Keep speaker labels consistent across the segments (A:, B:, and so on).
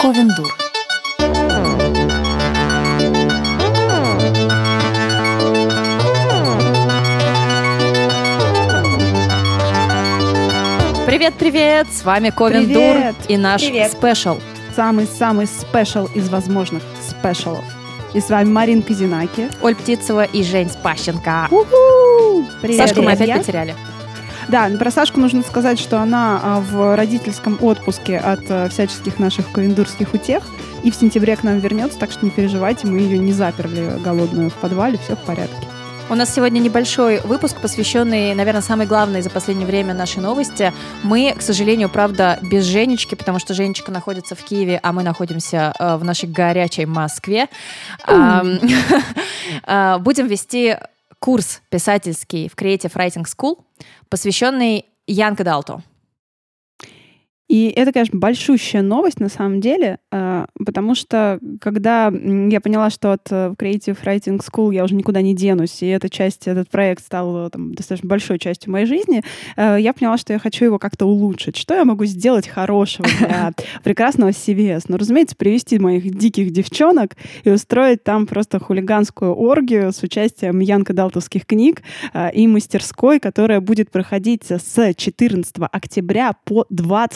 A: Ковен дур. Привет-привет! С вами Ковен дур
B: Привет!
A: и наш
B: Привет!
A: special.
B: Самый-самый special из возможных special ов. И с вами Маринка Зинаки.
A: Оля Птицева и Женя Спащенко.
B: У-ху! Привет,
A: Сашку мы опять
B: друзья.
A: потеряли.
B: Да, про Сашку нужно сказать, что она а, в родительском отпуске от а, всяческих наших ковендурских утех. И в сентябре к нам вернется, так что не переживайте, мы ее не заперли голодную в подвале, все в порядке.
A: У нас сегодня небольшой выпуск, посвященный, наверное, самой главной за последнее время нашей новости. Мы, к сожалению, правда, без Женечки, потому что Женечка находится в Киеве, а мы находимся э, в нашей горячей Москве. Э, Будем вести курс писательский в Creative Writing School, посвященный Young Adult.
B: И это, конечно, большущая новость на самом деле, э, потому что когда я поняла, что от э, Creative Writing School я уже никуда не денусь, и эта часть, этот проект стал э, там, достаточно большой частью моей жизни, э, я поняла, что я хочу его как-то улучшить. Что я могу сделать хорошего для прекрасного CVS? Ну, разумеется, привести моих диких девчонок и устроить там просто хулиганскую оргию с участием янко-далтовских книг э, и мастерской, которая будет проходить с 14 октября по 22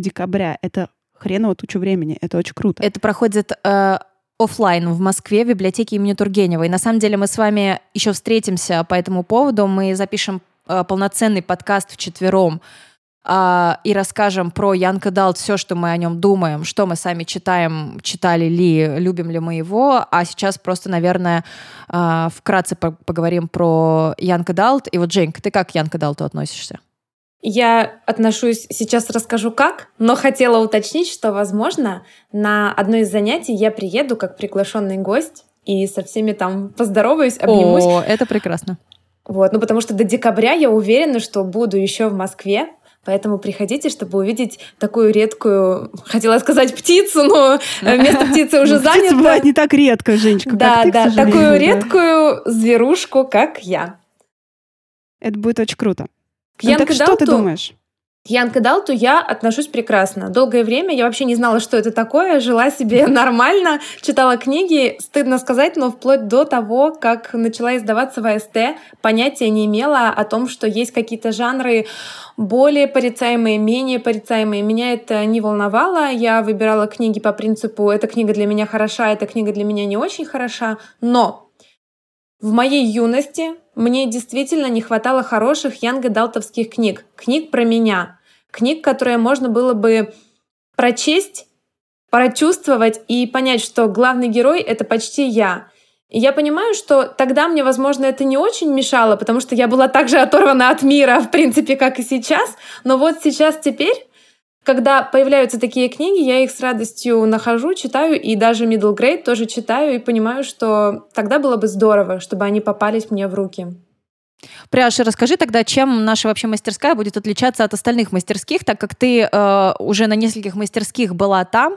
B: декабря. Это хреново тучу времени. Это очень круто.
A: Это проходит э, оффлайн в Москве в библиотеке имени Тургенева. И на самом деле мы с вами еще встретимся по этому поводу. Мы запишем э, полноценный подкаст вчетвером а, и расскажем про young adult все, что мы о нем думаем, что мы сами читаем, читали ли, любим ли мы его. А сейчас просто, наверное, а, вкратце по- поговорим про young adult. И вот, Женька, ты как к young adult у относишься?
C: Я отношусь, сейчас расскажу как, но хотела уточнить, что, возможно, на одно из занятий я приеду как приглашенный гость и со всеми там поздороваюсь, обнимусь.
A: О, это прекрасно.
C: Вот, ну потому что до декабря я уверена, что буду еще в Москве. Поэтому приходите, чтобы увидеть такую редкую, хотела сказать птицу, но место птицы уже
B: Ну, птица
C: занято.
B: бывает не так редко, Женечка,
C: Да,
B: как ты,
C: да, такую редкую зверушку, как я.
B: Это будет очень круто.
C: К
B: Ну, так
C: Янка
B: что ты
C: Далту-
B: думаешь?
C: К Янка Далту я отношусь прекрасно. Долгое время я вообще не знала, что это такое, жила себе нормально, читала книги, стыдно сказать, но вплоть до того, как начала издаваться в АСТ, понятия не имела о том, что есть какие-то жанры более порицаемые, менее порицаемые. Меня это не волновало. Я выбирала книги по принципу «эта книга для меня хороша, эта книга для меня не очень хороша». Но в моей юности мне действительно не хватало хороших янго-далтовских книг. Книг про меня. Книг, которые можно было бы прочесть, прочувствовать и понять, что главный герой — это почти я. И я понимаю, что тогда мне, возможно, это не очень мешало, потому что я была так же оторвана от мира, в принципе, как и сейчас. Но вот сейчас, теперь, когда появляются такие книги, я их с радостью нахожу, читаю, и даже middle grade тоже читаю, и понимаю, что тогда было бы здорово, чтобы они попались мне в руки.
A: Пряша, расскажи тогда, чем наша вообще мастерская будет отличаться от остальных мастерских, так как ты э, уже на нескольких мастерских была там,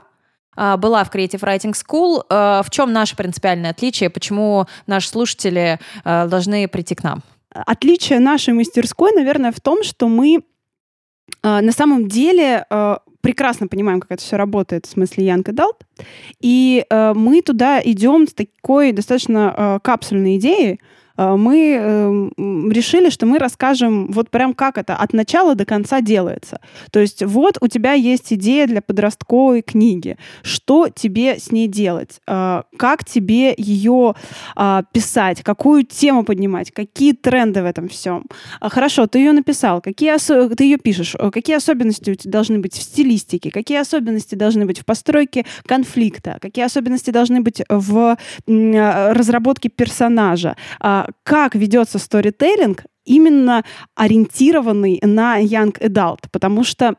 A: э, была в Creative Writing School. Э, в чем наше принципиальное отличие? Почему наши слушатели э, должны прийти к нам?
B: Отличие нашей мастерской, наверное, в том, что мы на самом деле э, прекрасно понимаем, как это все работает в смысле Янка Далт, и э, мы туда идем с такой достаточно э, капсульной идеей. Э, Мы э, решили, что мы расскажем вот прям как это от начала до конца делается. То есть вот у тебя есть идея для подростковой книги. Что тебе с ней делать? Э, Как тебе ее а, писать, какую тему поднимать, какие тренды в этом всем. А, Хорошо, ты ее написал, какие осо- ты ее пишешь, какие особенности у тебя должны быть в стилистике, какие особенности должны быть в постройке конфликта, какие особенности должны быть в разработке персонажа, А, как ведется сторителлинг, именно ориентированный на young adult, потому что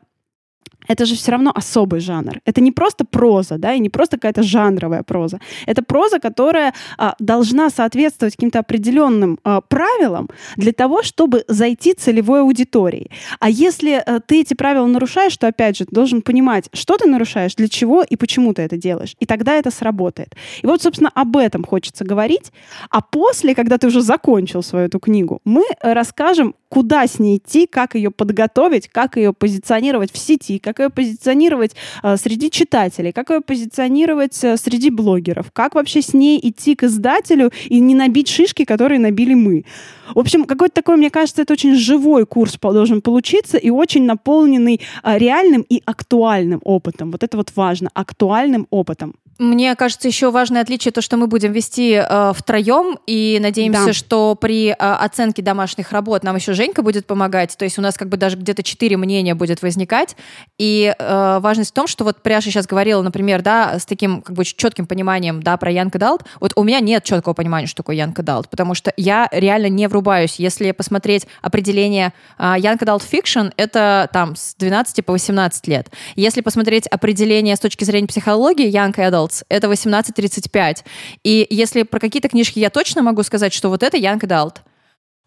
B: это же все равно особый жанр. Это не просто проза, да, и не просто какая-то жанровая проза. Это проза, которая а, должна соответствовать каким-то определенным а, правилам для того, чтобы зайти целевой аудитории. А если а, ты эти правила нарушаешь, то опять же ты должен понимать, что ты нарушаешь, для чего и почему ты это делаешь. И тогда это сработает. И вот, собственно, об этом хочется говорить. А после, когда ты уже закончил свою эту книгу, мы расскажем куда с ней идти, как ее подготовить, как ее позиционировать в сети, как ее позиционировать э, среди читателей, как ее позиционировать э, среди блогеров, как вообще с ней идти к издателю и не набить шишки, которые набили мы. В общем, какой-то такой, мне кажется, это очень живой курс должен получиться и очень наполненный э, реальным и актуальным опытом. Вот это вот важно, актуальным опытом.
A: Мне кажется, еще важное отличие то, что мы будем вести э, втроем, и надеемся, да. что при э, оценке домашних работ нам еще Женька будет помогать. То есть у нас как бы даже где-то четыре мнения будет возникать. И э, важность в том, что вот Пряша сейчас говорила, например, да, с таким как бы четким пониманием, да, про young adult. Вот у меня нет четкого понимания, что такое young adult, потому что я реально не врубаюсь. Если посмотреть определение э, young adult fiction, это там с 12 по 18 лет. Если посмотреть определение с точки зрения психологии Янка Adult, adults, это 18-35. И если про какие-то книжки я точно могу сказать, что вот это young adult,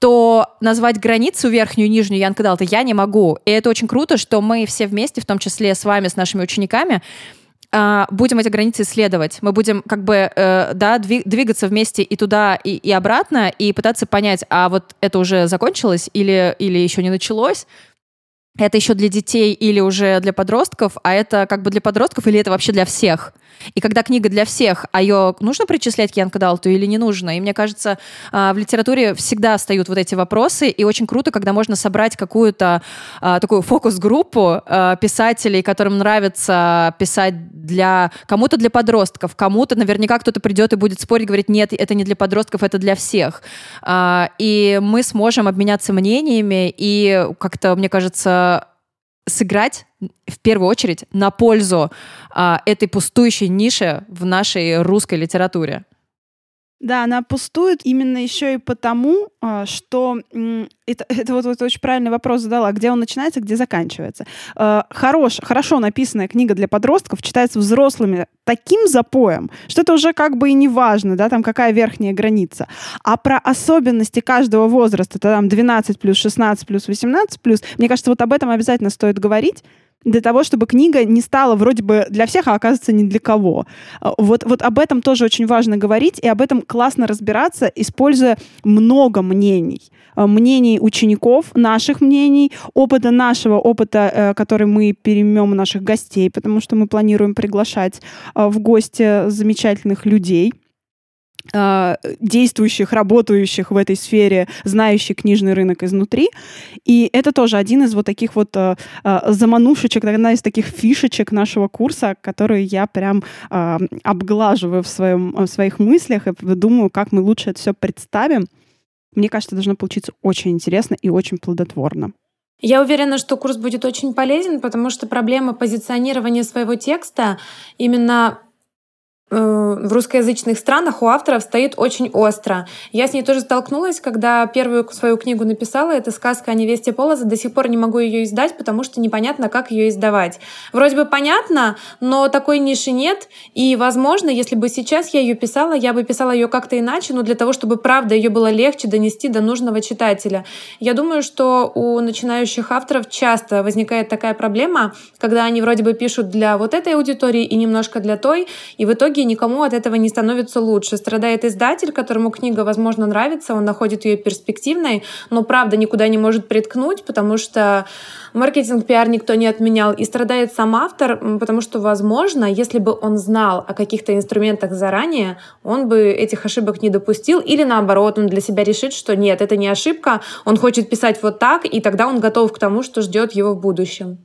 A: то назвать границу верхнюю и нижнюю young adult я не могу. И это очень круто, что мы все вместе, в том числе с вами, с нашими учениками, Uh, будем эти границы исследовать. Мы будем как бы uh, да, двигаться вместе и туда, и, и обратно, и пытаться понять, а вот это уже закончилось или, или еще не началось, это еще для детей или уже для подростков, а это как бы для подростков или это вообще для всех. И когда книга для всех, а ее нужно причислять к Янка Далту или не нужно? И мне кажется, а, в литературе всегда встают вот эти вопросы, и очень круто, когда можно собрать какую-то а, такую фокус-группу а, писателей, которым нравится писать для кому-то для подростков, кому-то наверняка кто-то придет и будет спорить, говорить, нет, это не для подростков, это для всех. И мы сможем обменяться мнениями и как-то, мне кажется, сыграть в первую очередь на пользу а, этой пустующей ниши в нашей русской литературе.
B: Да, она пустует именно еще и потому, а, что это, это вот, вот очень правильный вопрос задала, где он начинается, где заканчивается. А, хорош, хорошо написанная книга для подростков читается взрослыми таким запоем, что это уже как бы и не важно, да, там какая верхняя граница. А про особенности каждого возраста, это там 12 плюс, 16 плюс, 18 плюс, мне кажется, вот об этом обязательно стоит говорить, для того, чтобы книга не стала вроде бы для всех, а оказывается не для кого. А, вот, вот об этом тоже очень важно говорить, и об этом классно разбираться, используя много мнений. А, мнений учеников, наших мнений, опыта нашего, опыта, э, который мы переймем у наших гостей, потому что мы планируем приглашать а, в гости замечательных людей — действующих, работающих в этой сфере, знающих книжный рынок изнутри. И это тоже один из вот таких вот э, заманушечек, одна из таких фишечек нашего курса, которые я прям э, обглаживаю в, своем, в своих мыслях и думаю, как мы лучше это все представим. Мне кажется, должно получиться очень интересно и очень плодотворно.
C: Я уверена, что курс будет очень полезен, потому что проблема позиционирования своего текста именно Э, в русскоязычных странах у авторов стоит очень остро. Я с ней тоже столкнулась, когда первую свою книгу написала. Это сказка о невесте Полоза. До сих пор не могу ее издать, потому что непонятно, как ее издавать. Вроде бы понятно, но такой ниши нет. И, возможно, если бы сейчас я ее писала, я бы писала ее как-то иначе, но для того, чтобы правда ее было легче донести до нужного читателя. Я думаю, что у начинающих авторов часто возникает такая проблема, когда они вроде бы пишут для вот этой аудитории и немножко для той, и в итоге итоге никому от этого не становится лучше. Страдает издатель, которому книга, возможно, нравится, он находит ее перспективной, но правда никуда не может приткнуть, потому что маркетинг, пиар никто не отменял. И страдает сам автор, потому что, возможно, если бы он знал о каких-то инструментах заранее, он бы этих ошибок не допустил. Или наоборот, он для себя решит, что нет, это не ошибка, он хочет писать вот так, и тогда он готов к тому, что ждет его в будущем.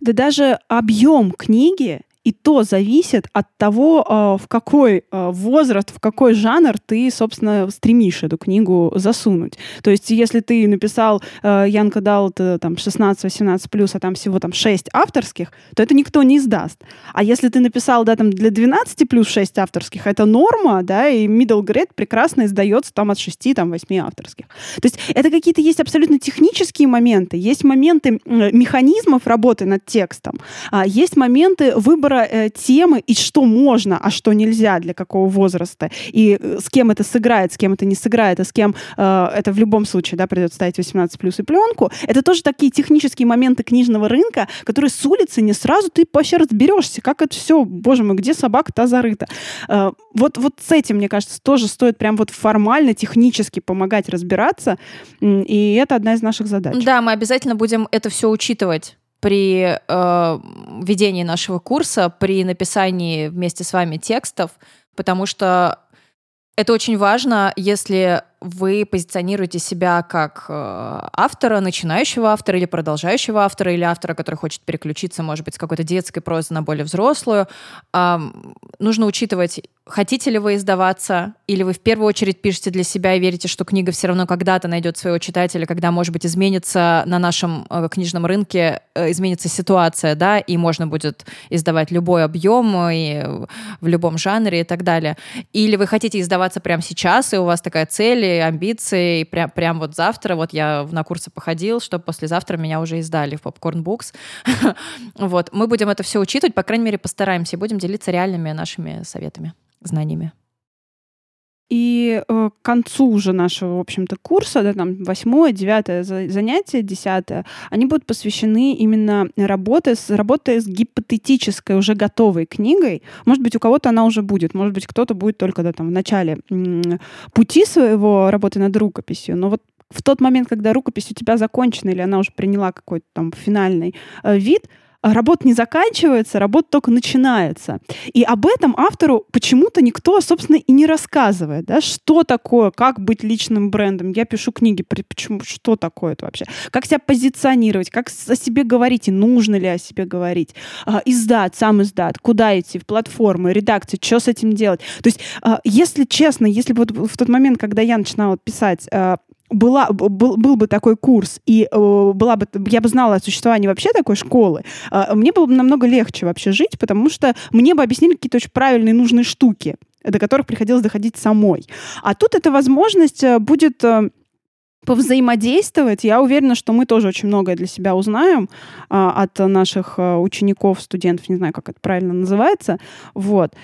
B: Да даже объем книги и то зависит от того, а, в какой а, возраст, в какой жанр ты, собственно, стремишь эту книгу засунуть. То есть, если ты написал Янка Далт там 16-18+, а там всего там 6 авторских, то это никто не издаст. А если ты написал, да, там для 12 плюс 6 авторских, это норма, да, и middle grade прекрасно издается там от 6, там 8 авторских. То есть это какие-то есть абсолютно технические моменты, есть моменты механизмов работы над текстом, есть моменты выбора э, темы и что можно, а что нельзя для какого возраста, и э, с кем это сыграет, с кем это не сыграет, а с кем э, это в любом случае да, придется ставить 18 плюс и пленку, это тоже такие технические моменты книжного рынка, которые с улицы не сразу ты вообще разберешься, как это все, боже мой, где собака-то зарыта. Э, вот, вот с этим, мне кажется, тоже стоит прям вот формально, технически помогать разбираться, и это одна из наших задач.
A: Да, мы обязательно будем это все учитывать при э, ведении нашего курса, при написании вместе с вами текстов, потому что это очень важно, если вы позиционируете себя как э, автора, начинающего автора или продолжающего автора, или автора, который хочет переключиться, может быть, с какой-то детской прозы на более взрослую, э, нужно учитывать, хотите ли вы издаваться, или вы в первую очередь пишете для себя и верите, что книга все равно когда-то найдет своего читателя, когда, может быть, изменится на нашем э, книжном рынке, э, изменится ситуация, да, и можно будет издавать любой объем и в любом жанре и так далее. Или вы хотите издаваться прямо сейчас, и у вас такая цель, амбиции, прям, прям вот завтра, вот я на курсы походил, чтобы послезавтра меня уже издали в Popcorn Books. вот, мы будем это все учитывать, по крайней мере, постараемся и будем делиться реальными нашими советами, знаниями.
B: И э, к концу уже нашего, в общем-то, курса, да, там, восьмое, девятое занятие, десятое, они будут посвящены именно работе с, работе с гипотетической, уже готовой книгой. Может быть, у кого-то она уже будет, может быть, кто-то будет только да, там, в начале пути своего работы над рукописью. Но вот в тот момент, когда рукопись у тебя закончена или она уже приняла какой-то там финальный э, вид, работа не заканчивается, работа только начинается. И об этом автору почему-то никто, собственно, и не рассказывает. Да? Что такое, как быть личным брендом? Я пишу книги, почему, что такое это вообще? Как себя позиционировать, как о себе говорить, и нужно ли о себе говорить? А, издат, сам издат, куда идти, в платформы, редакции, что с этим делать? То есть, а, если честно, если вот в тот момент, когда я начинала писать, а, была, был, был бы такой курс, и э, была бы, я бы знала о существовании вообще такой школы, э, мне было бы намного легче вообще жить, потому что мне бы объяснили какие-то очень правильные, нужные штуки, до которых приходилось доходить самой. А тут эта возможность э, будет... Э, повзаимодействовать. Я уверена, что мы тоже очень многое для себя узнаем а, от наших а, учеников, студентов, не знаю, как это правильно называется. Вот.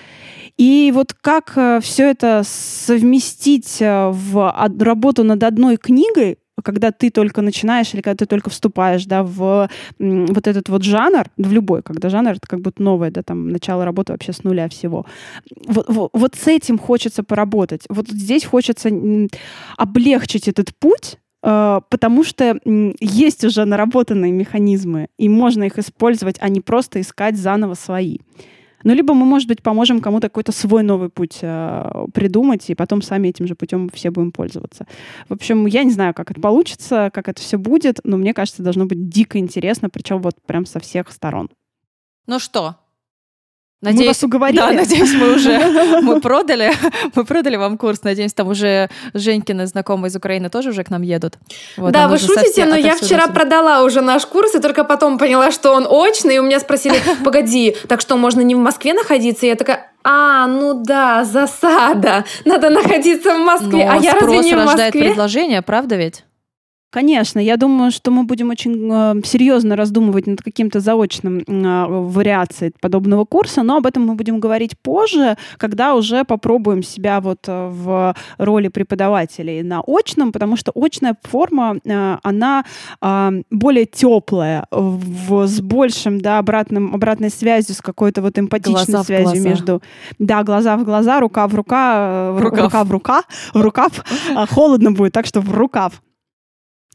B: И вот как а, все это совместить а, в работу над одной книгой, когда ты только начинаешь или когда ты только вступаешь, да, в вот этот вот жанр, в любой, когда жанр это как будто новое, да, там начало работы вообще с нуля всего. Вот, вот, вот с этим хочется поработать. Вот здесь хочется облегчить этот путь, э, потому что есть уже наработанные механизмы, и можно их использовать, а не просто искать заново свои. Ну, либо мы, может быть, поможем кому-то какой-то свой новый путь э, придумать, и потом сами этим же путем все будем пользоваться. В общем, я не знаю, как это получится, как это все будет, но мне кажется, должно быть дико интересно, причем вот прям со всех сторон.
A: Ну что,
B: Надеюсь, мы вас уговорили.
A: Да, надеюсь, мы уже мы продали, мы продали вам курс. Надеюсь, там уже Женькины знакомые из Украины тоже уже к нам едут.
C: Вот, да, вы шутите, но я вчера продала уже наш курс и только потом поняла, что он очный. И у меня спросили, погоди, так что можно не в Москве находиться? И я такая, а, ну да, засада. Надо находиться в Москве. Но а я разве не в Москве? рождает
A: предложение, правда ведь?
B: Конечно, я думаю, что мы будем очень э, серьезно раздумывать над каким-то заочным э, вариацией подобного курса, но об этом мы будем говорить позже, когда уже попробуем себя вот э, в роли преподавателей на очном, потому что очная форма, э, она э, более теплая, с большим, да, обратным, обратной связью, с какой-то вот эмпатичной глаза связью между... Да, глаза в глаза, рука в рука, рукав. рука в рука, в рукав. Холодно будет, так что в рукав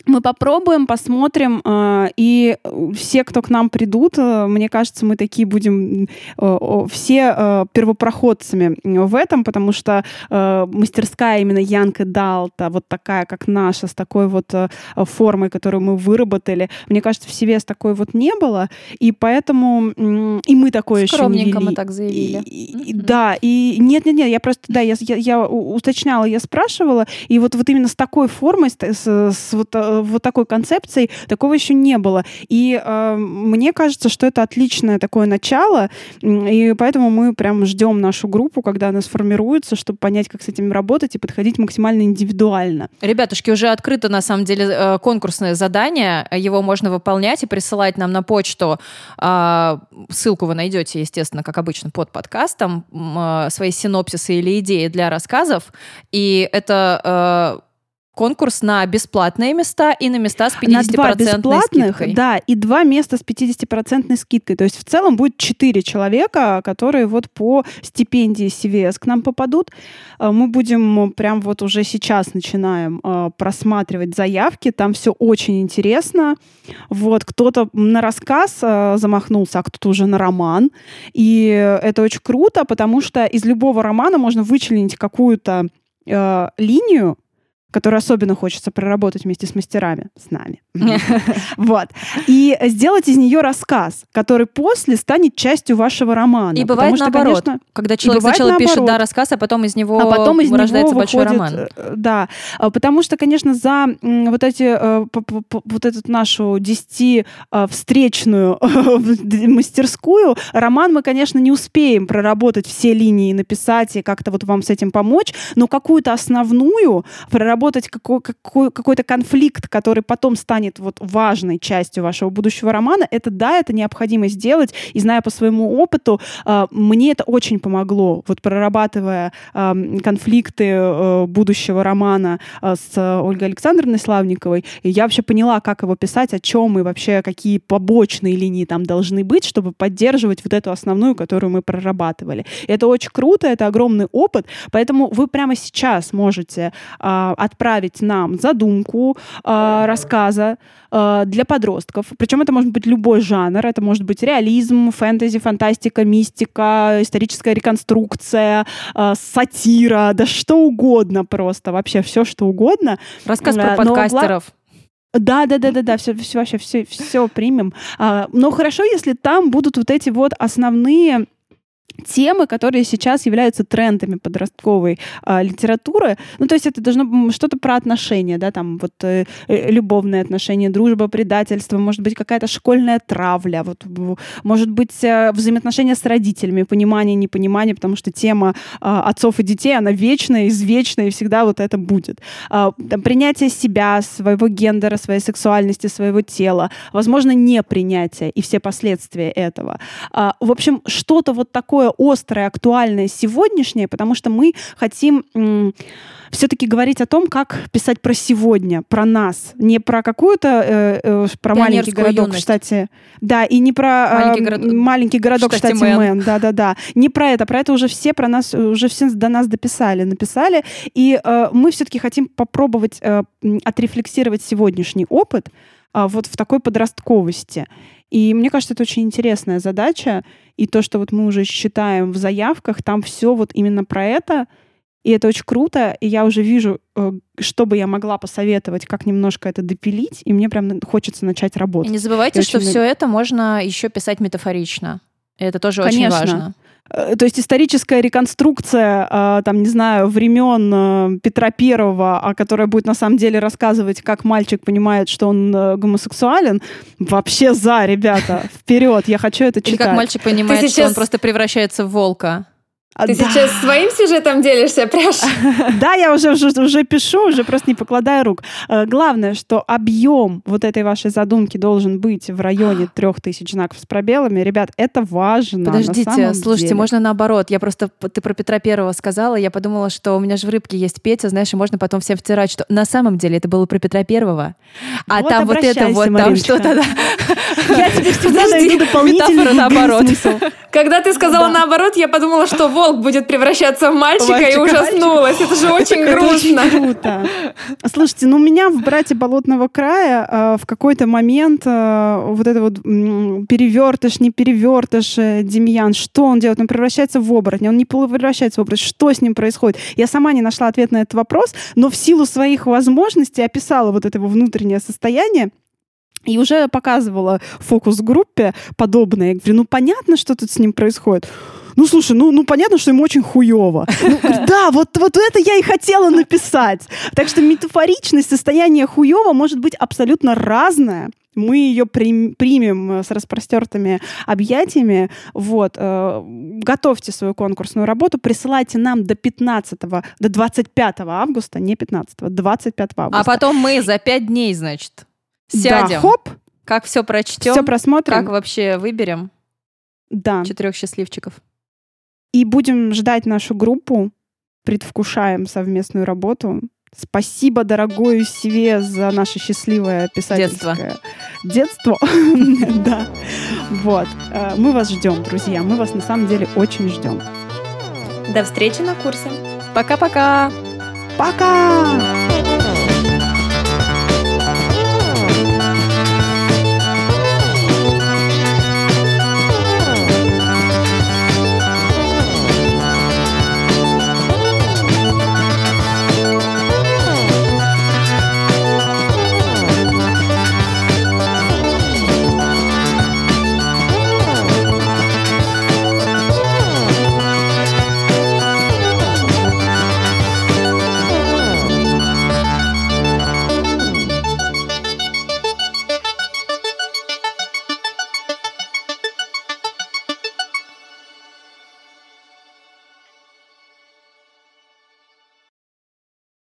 B: мы попробуем, посмотрим, э, и все, кто к нам придут, э, мне кажется, мы такие будем э, все первопроходцами в этом, потому что мастерская именно Янка Далта, вот такая, как наша, с такой вот формой, которую мы выработали, мне кажется, в себе с такой вот не было, и поэтому и мы такое еще не вели.
A: мы так заявили.
B: И, и, Да, и нет-нет-нет, я просто, да, я, я, я уточняла, я спрашивала, и вот, вот именно с такой формой, с, с, вот вот такой концепцией такого еще не было. И э, мне кажется, что это отличное такое начало, и поэтому мы прям ждем нашу группу, когда она сформируется, чтобы понять, как с этим работать и подходить максимально индивидуально.
A: Ребятушки, уже открыто на самом деле э, конкурсное задание, его можно выполнять и присылать нам на почту. А, ссылку вы найдете, естественно, как обычно, под подкастом, э, свои синопсисы или идеи для рассказов. И это э, конкурс на бесплатные места и на места с 50% на два бесплатных, скидкой.
B: Да, и два места с 50% скидкой. То есть в целом будет четыре человека, которые вот по стипендии CVS к нам попадут. Э, мы будем прям вот уже сейчас начинаем э, просматривать заявки. Там все очень интересно. Вот кто-то на рассказ э, замахнулся, а кто-то уже на роман. И это очень круто, потому что из любого романа можно вычленить какую-то линию, которую особенно хочется проработать вместе с мастерами, с нами. Вот. И сделать из нее рассказ, который после станет частью вашего романа.
A: И бывает наоборот, когда человек сначала пишет да, рассказ, а потом из него а рождается большой роман.
B: Э, да, а, потому что, конечно, за вот эти э, вот эту нашу 10 э, встречную мастерскую роман мы, конечно, не успеем проработать все линии, написать и как-то вот вам с этим помочь, но какую-то основную проработать проработать какой, какой, какой-то конфликт, который потом станет вот важной частью вашего будущего романа, это да, это необходимо сделать. И зная по своему опыту, э, мне это очень помогло, вот прорабатывая конфликты э, будущего романа э, с Ольгой Александровной Славниковой, и я вообще поняла, как его писать, о чем и вообще какие побочные линии там должны быть, чтобы поддерживать вот эту основную, которую мы прорабатывали. Это очень круто, это огромный опыт, поэтому вы прямо сейчас можете э, отправить нам задумку э, рассказа э, для подростков. Причем это может быть любой жанр. Это может быть реализм, фэнтези, фантастика, мистика, историческая реконструкция, э, сатира, да что угодно просто. Вообще все, что угодно.
A: Рассказ про подкастеров.
B: Да, да, да, да, да, все, все вообще все, все примем. А, но хорошо, если там будут вот эти вот основные темы, которые сейчас являются трендами подростковой э, литературы. Ну, то есть это должно быть что-то про отношения, да, там вот э, э, любовные отношения, дружба, предательство, может быть какая-то школьная травля, вот, может быть э, взаимоотношения с родителями, понимание, непонимание, потому что тема э, отцов и детей, она вечная, извечная, и всегда вот это будет. Э, там, принятие себя, своего гендера, своей сексуальности, своего тела, возможно, непринятие и все последствия этого. Э, в общем, что-то вот такое такое острое, актуальное сегодняшнее, потому что мы хотим все-таки говорить о том, как писать про сегодня, про нас, не про какую-то э, э, про маленький городок, юность. кстати, да, и не про э, маленький, город... маленький городок, штате Мэн, да, да, да, не про это, про это уже все про нас уже все до нас дописали, написали, и э, мы все-таки хотим попробовать э, отрефлексировать сегодняшний опыт вот в такой подростковости. И мне кажется, это очень интересная задача. И то, что вот мы уже считаем в заявках, там все вот именно про это. И это очень круто. И я уже вижу, э, что бы я могла посоветовать, как немножко это допилить. И мне прям хочется начать работать.
A: И не забывайте, и что очень... все это можно еще писать метафорично. И это тоже Конечно. очень важно.
B: Э, то есть историческая реконструкция, э, там, не знаю, времен э, Петра Первого, а которая будет на самом деле рассказывать, как мальчик понимает, что он гомосексуален, вообще за, ребята, вперед, я хочу это читать.
A: Или как мальчик понимает, сейчас... что он просто превращается в волка.
C: А, Ты да. сейчас своим сюжетом делишься, пряж?
B: Да, я уже, уже, уже пишу, уже просто не покладая рук. Э, главное, что объем вот этой вашей задумки должен быть в районе трех тысяч знаков с пробелами. Ребят, это важно.
A: Подождите, слушайте, деле. можно наоборот. Я просто, ты про Петра Первого сказала, я подумала, что у меня же в рыбке есть Петя, знаешь, и можно потом всем втирать, что на самом деле это было про Петра Первого. А вот там вот это вот, Мариночка. там что-то...
B: Я тебе всегда найду дополнительный наоборот.
C: Когда ты сказала наоборот, я подумала, что волк будет превращаться в мальчика Мальчика, и ужаснулась. Мальчика. Это же очень это грустно.
B: Очень круто. Слушайте, ну у меня в «Брате Болотного края» э, в какой-то момент э, вот это вот э, перевертыш, не перевертыш э, Демьян, что он делает? Он превращается в оборотня, он не превращается в оборотня. Что с ним происходит? Я сама не нашла ответ на этот вопрос, но в силу своих возможностей описала вот это его внутреннее состояние и уже показывала фокус-группе подобное. Я говорю, ну понятно, что тут с ним происходит. Ну, слушай, ну, ну понятно, что ему очень хуево. Ну, да, вот, вот это я и хотела написать. Так что метафоричность состояния хуево может быть абсолютно разное мы ее прим, примем э, с распростертыми объятиями. Вот. Э, готовьте свою конкурсную работу, присылайте нам до 15, до 25 августа, не 15, 25 августа.
A: А потом мы за 5 дней, значит, сядем.
B: Да, хоп.
A: Как все прочтем.
B: Все просмотрим.
A: Как вообще выберем.
B: Да.
A: Четырех счастливчиков.
B: И будем ждать нашу группу, предвкушаем совместную работу. Спасибо, дорогой себе, за наше счастливое писательское детство. Да. Вот. Э, мы вас ждем, друзья. Мы вас на самом деле очень ждем.
C: До встречи на курсе.
A: Пока-пока.
B: Пока!